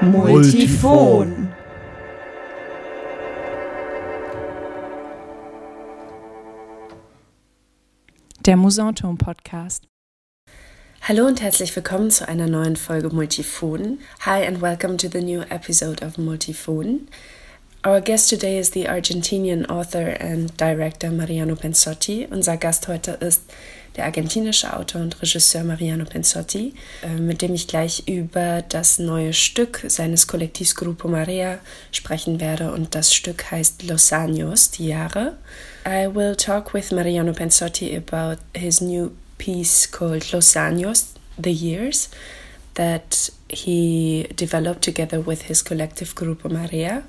Multifon. Der Musanturm Podcast. Hallo und herzlich willkommen zu einer neuen Folge Multifon. Hi and welcome to the new episode of Multifon. Our guest today is the Argentinian author and director Mariano Pensotti. Unser Gast heute ist der argentinische Autor und Regisseur Mariano Pensotti, äh, mit dem ich gleich über das neue Stück seines Kollektivs Grupo Marea sprechen werde. Und das Stück heißt Los Años, die Jahre. I will talk with Mariano Pensotti about his new piece called Los Años, The Years, that he developed together with his collective Grupo Marea.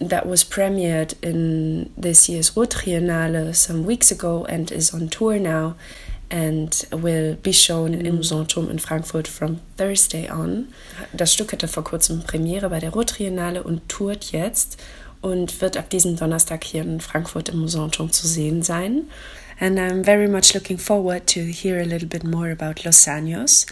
that was premiered in this year's Rot Triennale some weeks ago and is on tour now and will be shown im Musanturm in Frankfurt from Thursday on. Das Stück hatte vor kurzem Premiere bei der Rot Triennale und tourt jetzt und wird ab diesem Donnerstag hier in Frankfurt im Musanturm zu sehen sein. And I'm very much looking forward to hear a little bit more about Los Años.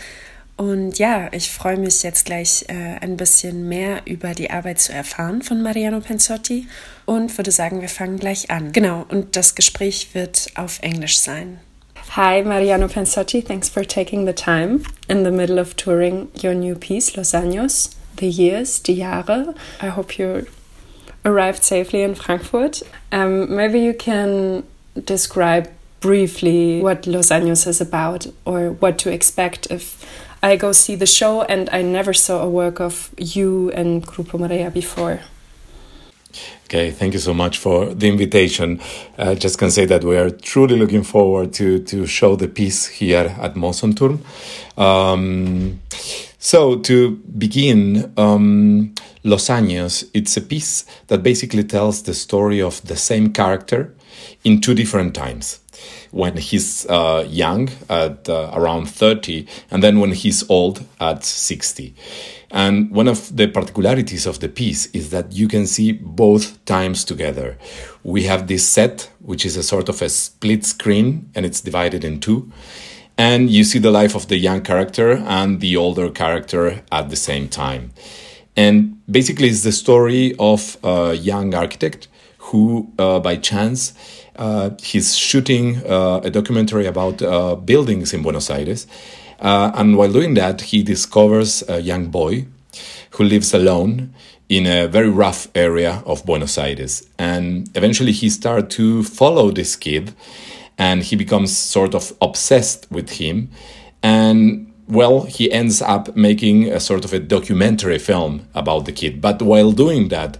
Und ja, ich freue mich jetzt gleich äh, ein bisschen mehr über die Arbeit zu erfahren von Mariano Pensotti und würde sagen, wir fangen gleich an. Genau, und das Gespräch wird auf Englisch sein. Hi, Mariano Pensotti, thanks for taking the time in the middle of touring your new piece, Los Años, The Years, Die Jahre. I hope you arrived safely in Frankfurt. Um, maybe you can describe briefly what Los Años is about or what to expect if I go see the show and I never saw a work of you and Grupo Marea before. Okay, thank you so much for the invitation. Uh, just can say that we are truly looking forward to to show the piece here at Mousonturm. Um, so to begin, um, Los Años, it's a piece that basically tells the story of the same character in two different times when he's uh, young at uh, around 30 and then when he's old at 60 and one of the particularities of the piece is that you can see both times together. We have this set which is a sort of a split screen and it's divided in two. And you see the life of the young character and the older character at the same time. And basically it's the story of a young architect who uh, by chance uh, he's shooting uh, a documentary about uh, buildings in Buenos Aires. Uh, and while doing that, he discovers a young boy who lives alone in a very rough area of Buenos Aires. And eventually he starts to follow this kid and he becomes sort of obsessed with him. And well, he ends up making a sort of a documentary film about the kid. But while doing that,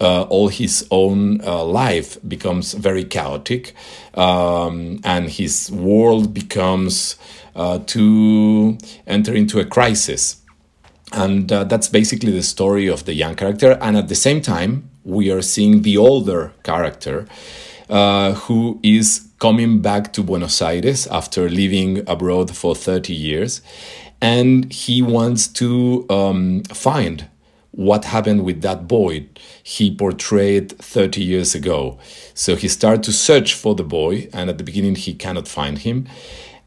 uh, all his own uh, life becomes very chaotic um, and his world becomes uh, to enter into a crisis. And uh, that's basically the story of the young character. And at the same time, we are seeing the older character uh, who is coming back to Buenos Aires after living abroad for 30 years. And he wants to um, find what happened with that boy he portrayed 30 years ago. So he started to search for the boy, and at the beginning, he cannot find him.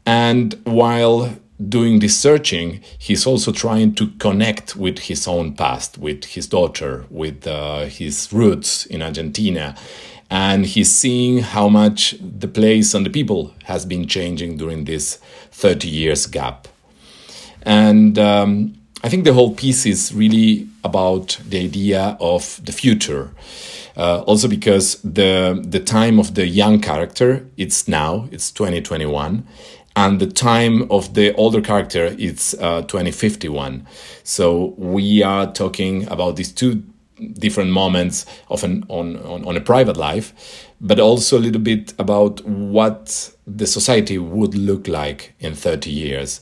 And while doing this searching, he's also trying to connect with his own past, with his daughter, with uh, his roots in Argentina. And he's seeing how much the place and the people has been changing during this 30 years gap. And um, I think the whole piece is really about the idea of the future. Uh, also because the the time of the young character it's now it's 2021 and the time of the older character is uh, 2051 so we are talking about these two different moments of an on, on on a private life but also a little bit about what the society would look like in 30 years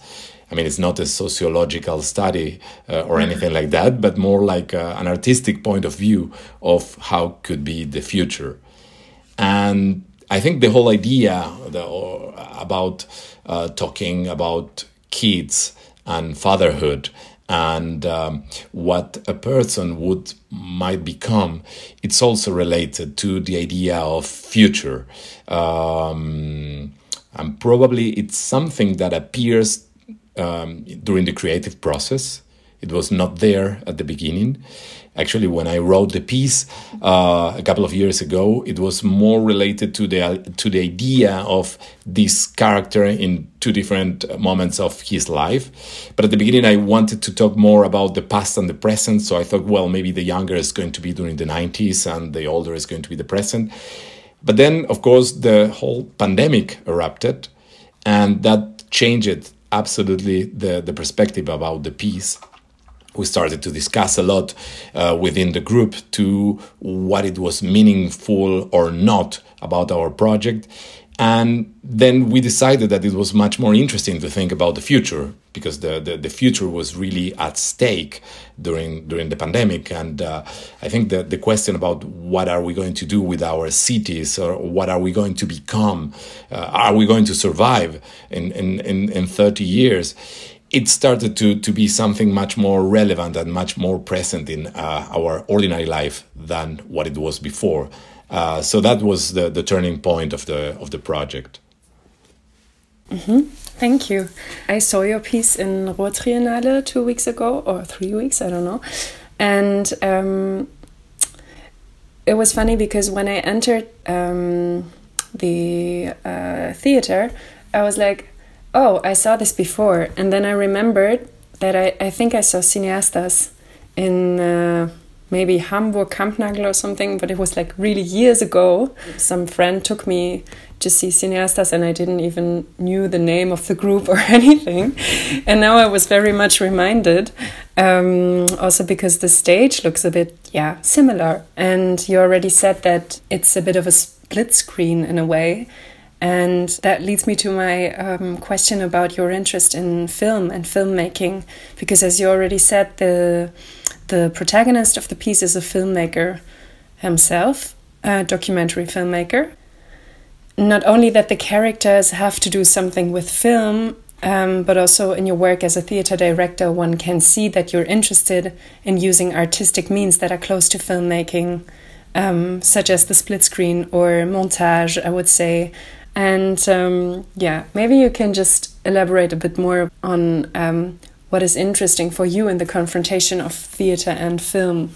I mean, it's not a sociological study uh, or anything like that, but more like uh, an artistic point of view of how could be the future. And I think the whole idea the, about uh, talking about kids and fatherhood and um, what a person would might become it's also related to the idea of future um, And probably it's something that appears um, during the creative process. It was not there at the beginning. Actually, when I wrote the piece uh, a couple of years ago, it was more related to the to the idea of this character in two different moments of his life. But at the beginning, I wanted to talk more about the past and the present. So I thought, well, maybe the younger is going to be during the 90s and the older is going to be the present. But then, of course, the whole pandemic erupted, and that changed absolutely the, the perspective about the piece we started to discuss a lot uh, within the group to what it was meaningful or not about our project. And then we decided that it was much more interesting to think about the future because the, the, the future was really at stake during during the pandemic. And uh, i think that the question about what are we going to do with our cities or what are we going to become uh, are we going to survive in, in, in, in 30 years it started to, to be something much more relevant and much more present in uh, our ordinary life than what it was before. Uh, so that was the, the turning point of the of the project. Mm -hmm. Thank you. I saw your piece in Ruhr two weeks ago, or three weeks, I don't know. And um, it was funny because when I entered um, the uh, theater, I was like, oh, I saw this before. And then I remembered that I, I think I saw Cineastas in uh, maybe Hamburg Kampnagel or something, but it was like really years ago. Some friend took me to see Cineastas and I didn't even knew the name of the group or anything. and now I was very much reminded, um, also because the stage looks a bit, yeah, similar. And you already said that it's a bit of a split screen in a way. And that leads me to my um, question about your interest in film and filmmaking, because as you already said, the the protagonist of the piece is a filmmaker himself, a documentary filmmaker. Not only that the characters have to do something with film, um, but also in your work as a theater director, one can see that you're interested in using artistic means that are close to filmmaking, um, such as the split screen or montage, I would say, and um, yeah, maybe you can just elaborate a bit more on um, what is interesting for you in the confrontation of theater and film.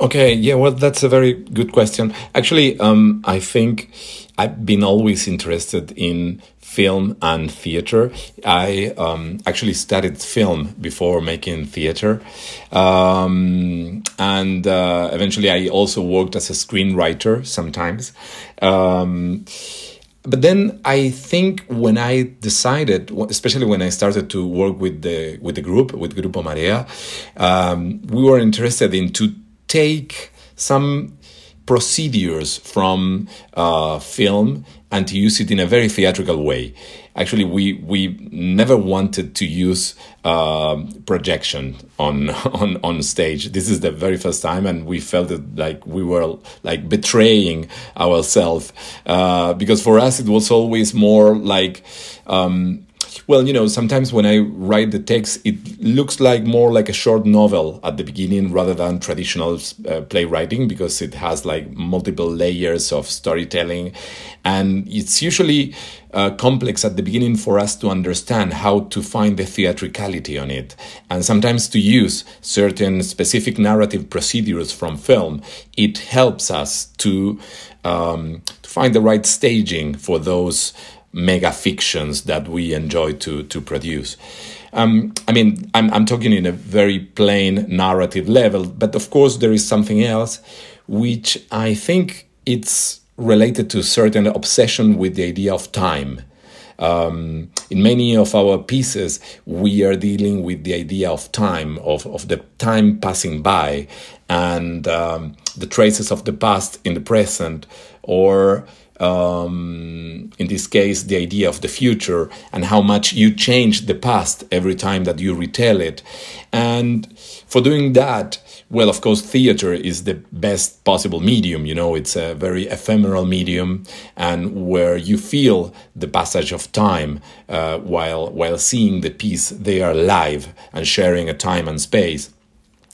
Okay, yeah, well, that's a very good question. Actually, um, I think I've been always interested in film and theater. I um, actually studied film before making theater. Um, and uh, eventually, I also worked as a screenwriter sometimes. But then I think when I decided, especially when I started to work with the with the group with Grupo Marea, um, we were interested in to take some procedures from uh, film and to use it in a very theatrical way. Actually, we we never wanted to use uh, projection on on on stage. This is the very first time, and we felt it like we were like betraying ourselves uh, because for us it was always more like. Um, well, you know, sometimes when I write the text, it looks like more like a short novel at the beginning rather than traditional uh, playwriting because it has like multiple layers of storytelling. And it's usually uh, complex at the beginning for us to understand how to find the theatricality on it. And sometimes to use certain specific narrative procedures from film, it helps us to, um, to find the right staging for those mega fictions that we enjoy to to produce. Um, I mean, I'm I'm talking in a very plain narrative level, but of course there is something else, which I think it's related to certain obsession with the idea of time. Um, in many of our pieces, we are dealing with the idea of time, of, of the time passing by, and um, the traces of the past in the present, or um, in this case, the idea of the future and how much you change the past every time that you retell it. And for doing that, well, of course, theater is the best possible medium. You know, it's a very ephemeral medium, and where you feel the passage of time uh, while while seeing the piece, they are live and sharing a time and space.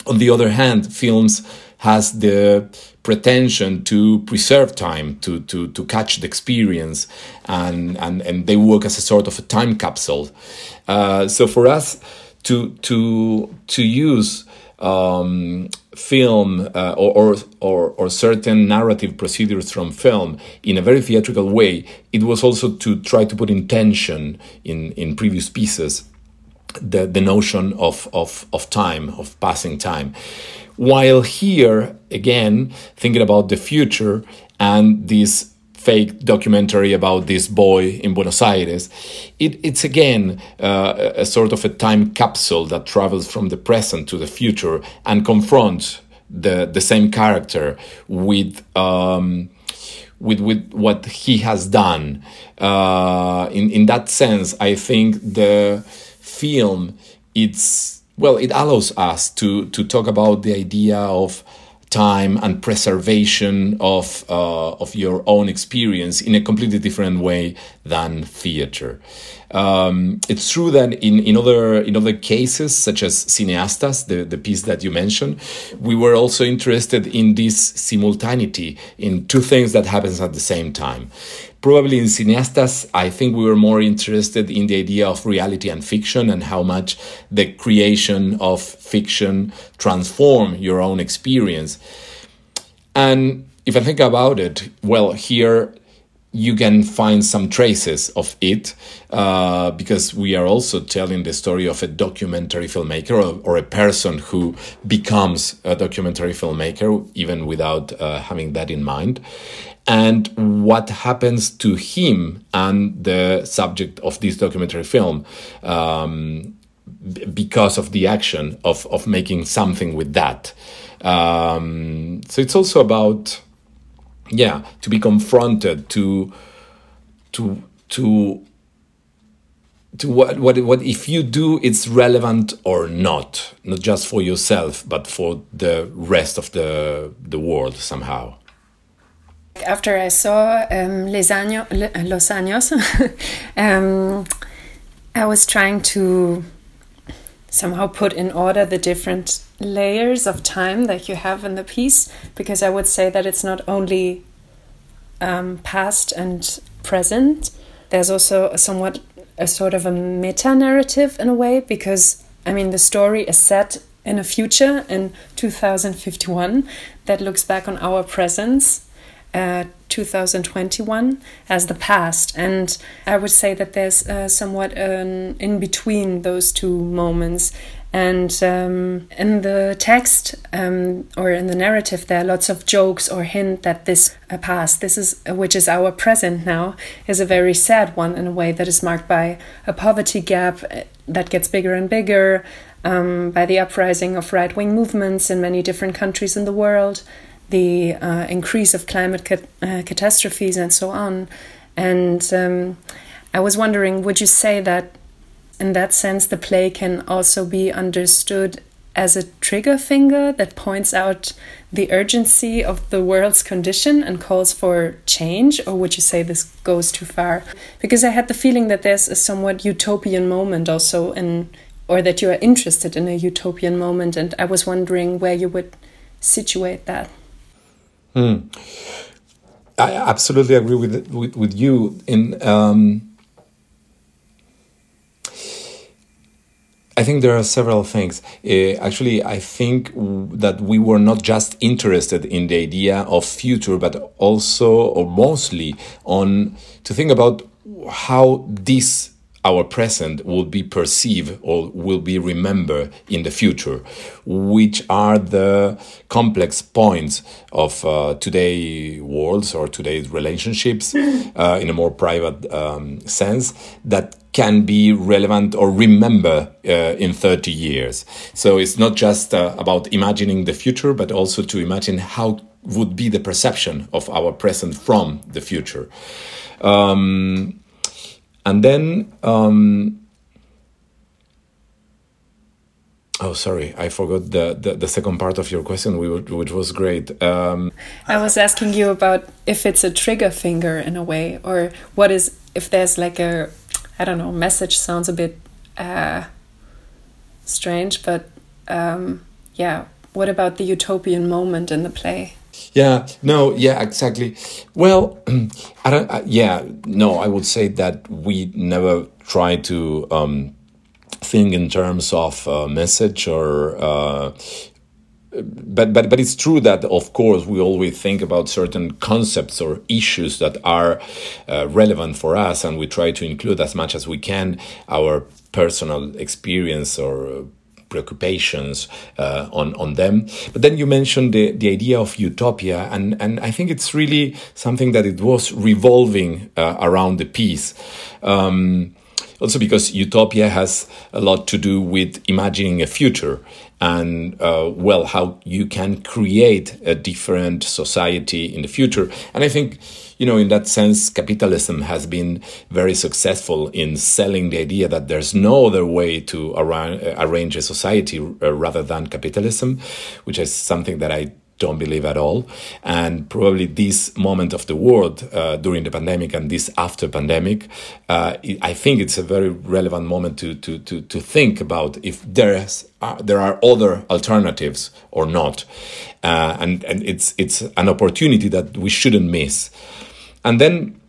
On the other hand, films has the pretension to preserve time, to, to, to catch the experience, and, and, and they work as a sort of a time capsule. Uh, so for us to, to, to use um, film uh, or, or, or, certain narrative procedures from film in a very theatrical way, it was also to try to put intention in, in previous pieces the, the notion of, of, of time, of passing time. While here, again, thinking about the future and this fake documentary about this boy in Buenos Aires, it, it's again uh, a sort of a time capsule that travels from the present to the future and confronts the, the same character with. Um, with with what he has done. Uh, in in that sense, I think the film it's well it allows us to to talk about the idea of time and preservation of uh, of your own experience in a completely different way than theater. Um, it's true that in, in other in other cases, such as Cineastas, the, the piece that you mentioned, we were also interested in this simultaneity in two things that happens at the same time. Probably in Cineastas, I think we were more interested in the idea of reality and fiction and how much the creation of fiction transform your own experience. And if I think about it, well, here you can find some traces of it uh, because we are also telling the story of a documentary filmmaker or, or, a person who becomes a documentary filmmaker, even without uh, having that in mind. And what happens to him and the subject of this documentary film um, because of the action of, of making something with that. Um, so it's also about yeah to be confronted to to to to what what what if you do it's relevant or not not just for yourself but for the rest of the the world somehow after i saw um, los años um, i was trying to somehow put in order the different layers of time that you have in the piece because I would say that it's not only um, past and present, there's also a somewhat a sort of a meta narrative in a way because I mean the story is set in a future in 2051 that looks back on our presence uh, 2021 as the past. And I would say that there's uh, somewhat an in between those two moments. And um, in the text um, or in the narrative, there are lots of jokes or hint that this uh, past, this is uh, which is our present now, is a very sad one in a way that is marked by a poverty gap uh, that gets bigger and bigger, um, by the uprising of right wing movements in many different countries in the world, the uh, increase of climate cat uh, catastrophes and so on. And um, I was wondering, would you say that in that sense the play can also be understood as a trigger finger that points out the urgency of the world's condition and calls for change? Or would you say this goes too far? Because I had the feeling that there's a somewhat utopian moment also in or that you are interested in a utopian moment and I was wondering where you would situate that. Mm. I absolutely agree with with, with you. In um, I think there are several things. Uh, actually, I think that we were not just interested in the idea of future, but also or mostly on to think about how this our present will be perceived or will be remembered in the future, which are the complex points of uh, today's worlds or today's relationships uh, in a more private um, sense that can be relevant or remember uh, in 30 years. So it's not just uh, about imagining the future, but also to imagine how would be the perception of our present from the future. Um, and then, um, oh, sorry, I forgot the, the, the, second part of your question, which was great. Um, I was asking you about if it's a trigger finger in a way, or what is, if there's like a, I don't know, message sounds a bit uh, strange, but um, yeah, what about the utopian moment in the play? Yeah, no, yeah, exactly. Well, I don't, uh, yeah, no, I would say that we never try to um, think in terms of uh, message or. Uh, but but but it's true that of course we always think about certain concepts or issues that are uh, relevant for us and we try to include as much as we can our personal experience or preoccupations uh, on on them. But then you mentioned the, the idea of utopia, and and I think it's really something that it was revolving uh, around the piece. Um, also because utopia has a lot to do with imagining a future and uh, well how you can create a different society in the future and i think you know in that sense capitalism has been very successful in selling the idea that there's no other way to arrange a society uh, rather than capitalism which is something that i don't believe at all. And probably this moment of the world uh, during the pandemic and this after pandemic, uh, I think it's a very relevant moment to to to, to think about if there's uh, there are other alternatives or not, uh, and and it's it's an opportunity that we shouldn't miss. And then,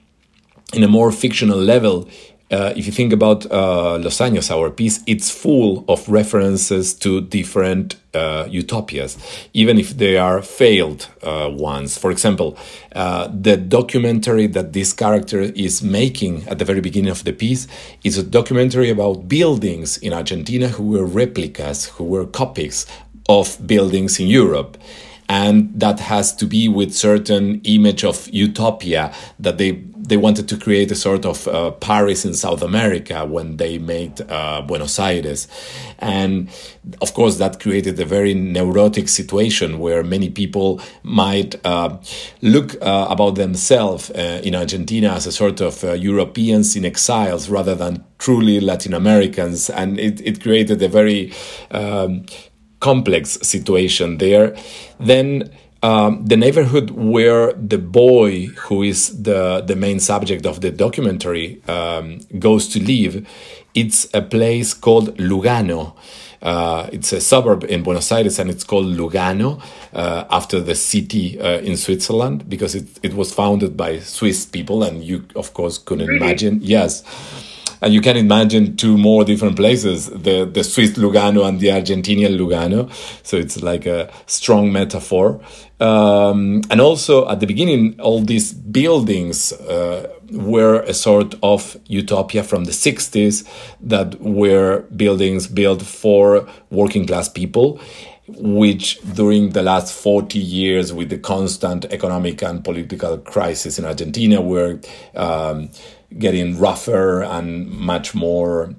in a more fictional level, uh, if you think about uh, Los Años, our piece, it's full of references to different uh, utopias, even if they are failed uh, ones. For example, uh, the documentary that this character is making at the very beginning of the piece is a documentary about buildings in Argentina who were replicas, who were copies of buildings in Europe and that has to be with certain image of utopia that they they wanted to create a sort of uh, Paris in South America when they made uh, Buenos Aires. And of course, that created a very neurotic situation where many people might uh, look uh, about themselves uh, in Argentina as a sort of uh, Europeans in exiles rather than truly Latin Americans. And it, it created a very um, complex situation there. Then um, the neighborhood where the boy, who is the, the main subject of the documentary, um, goes to live, it's a place called Lugano. Uh, it's a suburb in Buenos Aires and it's called Lugano uh, after the city uh, in Switzerland because it, it was founded by Swiss people and you, of course, couldn't really? imagine. Yes and you can imagine two more different places the the Swiss Lugano and the Argentinian Lugano. So it's like a strong metaphor. Um, and also at the beginning all these buildings uh, were a sort of utopia from the 60s that were buildings built for working class people which during the last 40 years with the constant economic and political crisis in Argentina were um, getting rougher and much more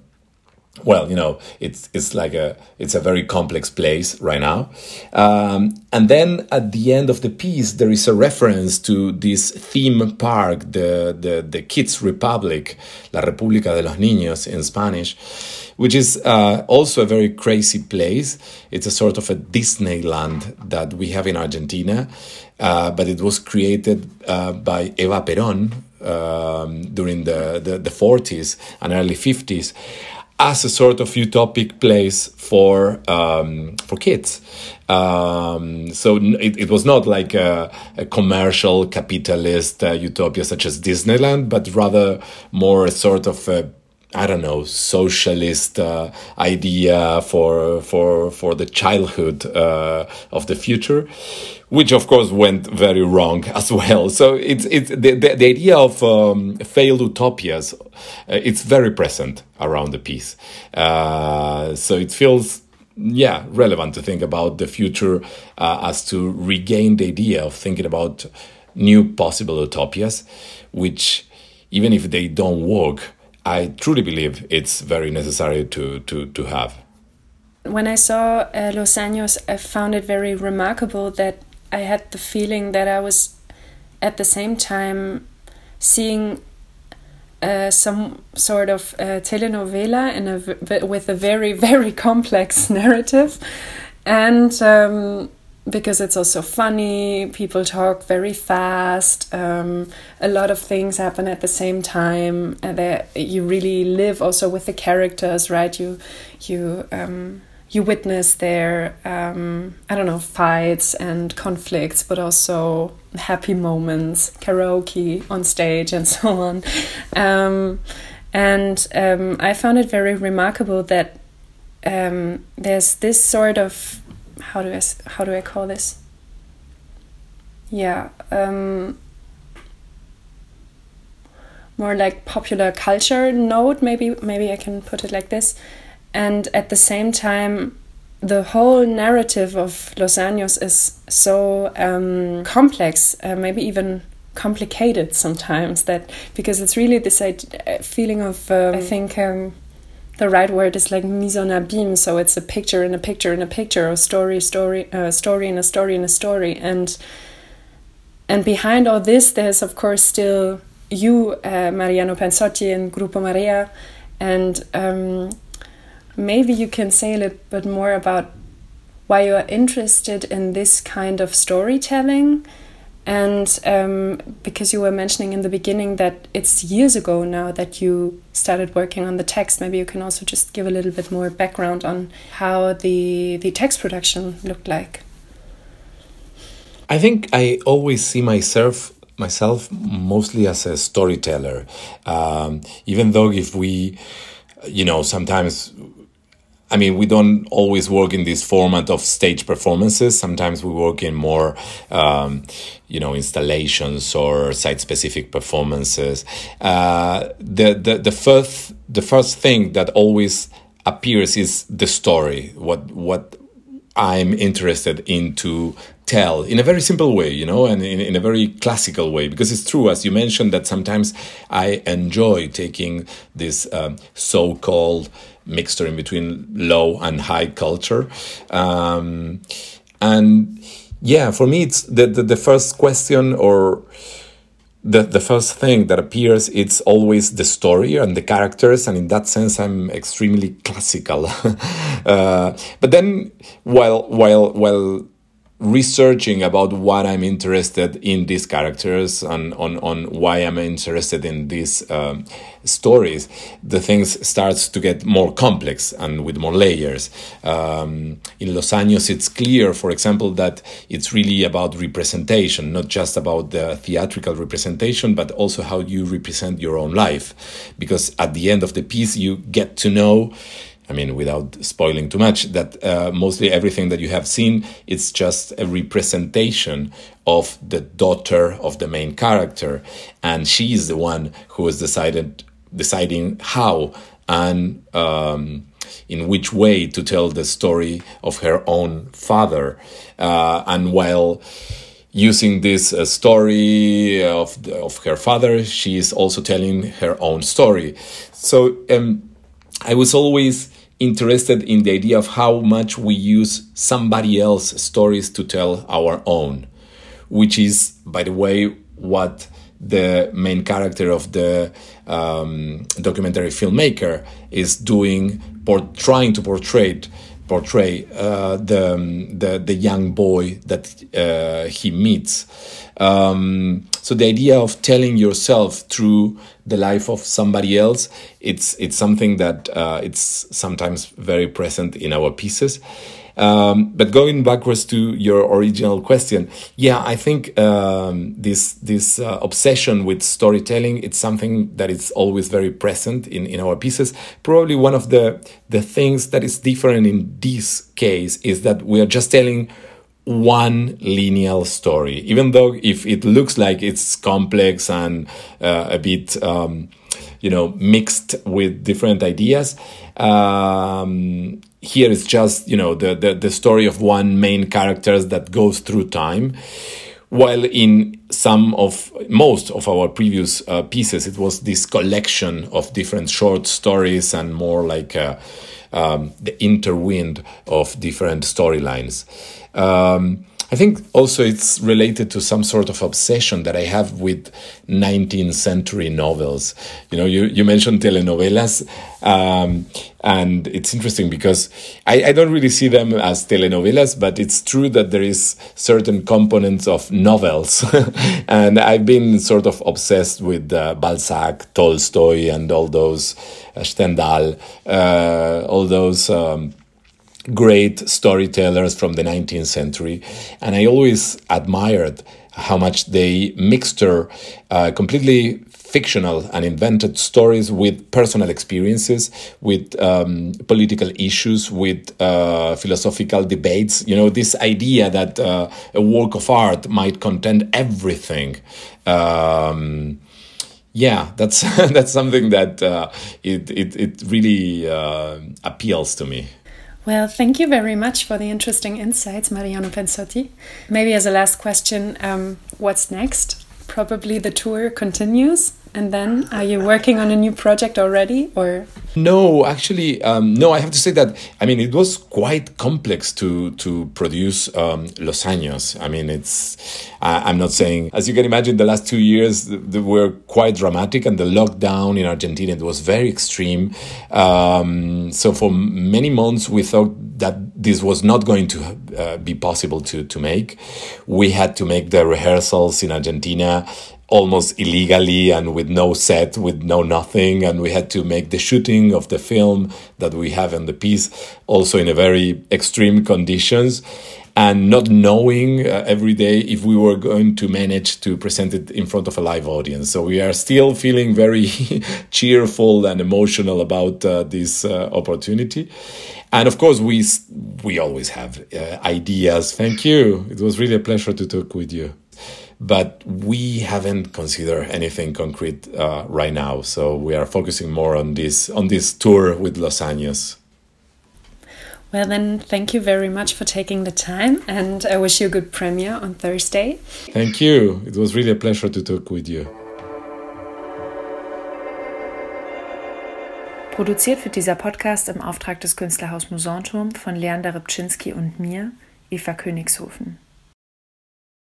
well, you know, it's it's like a it's a very complex place right now. Um, and then at the end of the piece, there is a reference to this theme park, the the the Kids Republic, La República de los Niños in Spanish, which is uh, also a very crazy place. It's a sort of a Disneyland that we have in Argentina, uh, but it was created uh, by Eva Perón, um, during the, the, the 40s and early 50s as a sort of utopic place for um, for kids. Um, so it, it was not like a, a commercial capitalist uh, utopia such as Disneyland, but rather more a sort of I don't know, socialist uh, idea for for for the childhood uh, of the future, which of course went very wrong as well. So it's it's the the, the idea of um, failed utopias. Uh, it's very present around the piece. Uh, so it feels yeah relevant to think about the future uh, as to regain the idea of thinking about new possible utopias, which even if they don't work I truly believe it's very necessary to, to, to have. When I saw uh, Los Años, I found it very remarkable that I had the feeling that I was at the same time seeing uh, some sort of uh, telenovela in a with a very very complex narrative, and um, because it's also funny. People talk very fast. Um, a lot of things happen at the same time, and you really live also with the characters, right? You you um, you witness their um, I don't know fights and conflicts, but also happy moments, karaoke on stage, and so on. Um, and um, I found it very remarkable that um, there's this sort of how do I how do I call this? Yeah, um, more like popular culture note. Maybe maybe I can put it like this and at the same time the whole narrative of Los Años is so um, complex, uh, maybe even complicated sometimes. That because it's really this uh, feeling of um, I think um, the right word is like mise en abîme. So it's a picture in a picture in a picture, a story, story, uh, story in a story in a story, and and behind all this, there's of course still you, uh, Mariano Pensotti, and Grupo Marea, and um, maybe you can say a little bit more about why you are interested in this kind of storytelling. And um, because you were mentioning in the beginning that it's years ago now that you started working on the text, maybe you can also just give a little bit more background on how the the text production looked like. I think I always see myself myself mostly as a storyteller, um, even though if we, you know, sometimes I mean, we don't always work in this format of stage performances. Sometimes we work in more, um, you know, installations or site-specific performances. Uh, the the the first the first thing that always appears is the story. What what I'm interested in to tell in a very simple way, you know, and in, in a very classical way, because it's true, as you mentioned, that sometimes I enjoy taking this um, so-called mixture in between low and high culture. Um, and yeah, for me, it's the, the, the first question or the, the first thing that appears it's always the story and the characters and in that sense i'm extremely classical uh, but then while while while researching about what I'm interested in these characters and on, on why I'm interested in these um, stories, the things starts to get more complex and with more layers. Um, in Los Años, it's clear, for example, that it's really about representation, not just about the theatrical representation, but also how you represent your own life. Because at the end of the piece, you get to know I mean, without spoiling too much, that uh, mostly everything that you have seen it's just a representation of the daughter of the main character, and she is the one who has decided deciding how and um, in which way to tell the story of her own father, uh, and while using this uh, story of the, of her father, she is also telling her own story. So. Um, I was always interested in the idea of how much we use somebody else's stories to tell our own, which is, by the way, what the main character of the um, documentary filmmaker is doing, por- trying to portray portray uh, the, the the young boy that uh, he meets. Um, so the idea of telling yourself through the life of somebody else, it's it's something that uh, it's sometimes very present in our pieces. Um, but going backwards to your original question, yeah, I think um, this this uh, obsession with storytelling it's something that is always very present in, in our pieces. Probably one of the the things that is different in this case is that we are just telling one linear story, even though if it looks like it's complex and uh, a bit, um, you know, mixed with different ideas. Um, here it's just you know the, the the story of one main character that goes through time while in some of most of our previous uh, pieces it was this collection of different short stories and more like uh, um, the interwind of different storylines. Um, I think also it's related to some sort of obsession that I have with 19th century novels. You know, you, you mentioned telenovelas, um, and it's interesting because I, I don't really see them as telenovelas, but it's true that there is certain components of novels. and I've been sort of obsessed with uh, Balzac, Tolstoy, and all those, uh, Stendhal, uh, all those. Um, great storytellers from the 19th century. And I always admired how much they mixed uh, completely fictional and invented stories with personal experiences, with um, political issues, with uh, philosophical debates. You know, this idea that uh, a work of art might contain everything. Um, yeah, that's that's something that uh, it, it it really uh, appeals to me. Well, thank you very much for the interesting insights, Mariano Pensotti. Maybe as a last question, um, what's next? Probably the tour continues and then are you working on a new project already or? No actually um, no i have to say that i mean it was quite complex to to produce um, los años. I mean it's i'm not saying as you can imagine the last two years were quite dramatic and the lockdown in argentina it was very extreme. Um, so for many months we thought that this was not going to uh, be possible to to make. We had to make the rehearsals in argentina almost illegally and with no set, with no nothing. And we had to make the shooting of the film that we have in the piece also in a very extreme conditions and not knowing uh, every day if we were going to manage to present it in front of a live audience. So we are still feeling very cheerful and emotional about uh, this uh, opportunity. And of course, we we always have uh, ideas. Thank you. It was really a pleasure to talk with you but we haven't considered anything concrete uh, right now. So we are focusing more on this on this tour with Los Años. Well, then, thank you very much for taking the time, and I wish you a good premiere on Thursday. Thank you. It was really a pleasure to talk with you. Produziert wird dieser Podcast im Auftrag des Künstlerhaus Mousonturm von Leander Rybczynski und mir, Eva Königshofen.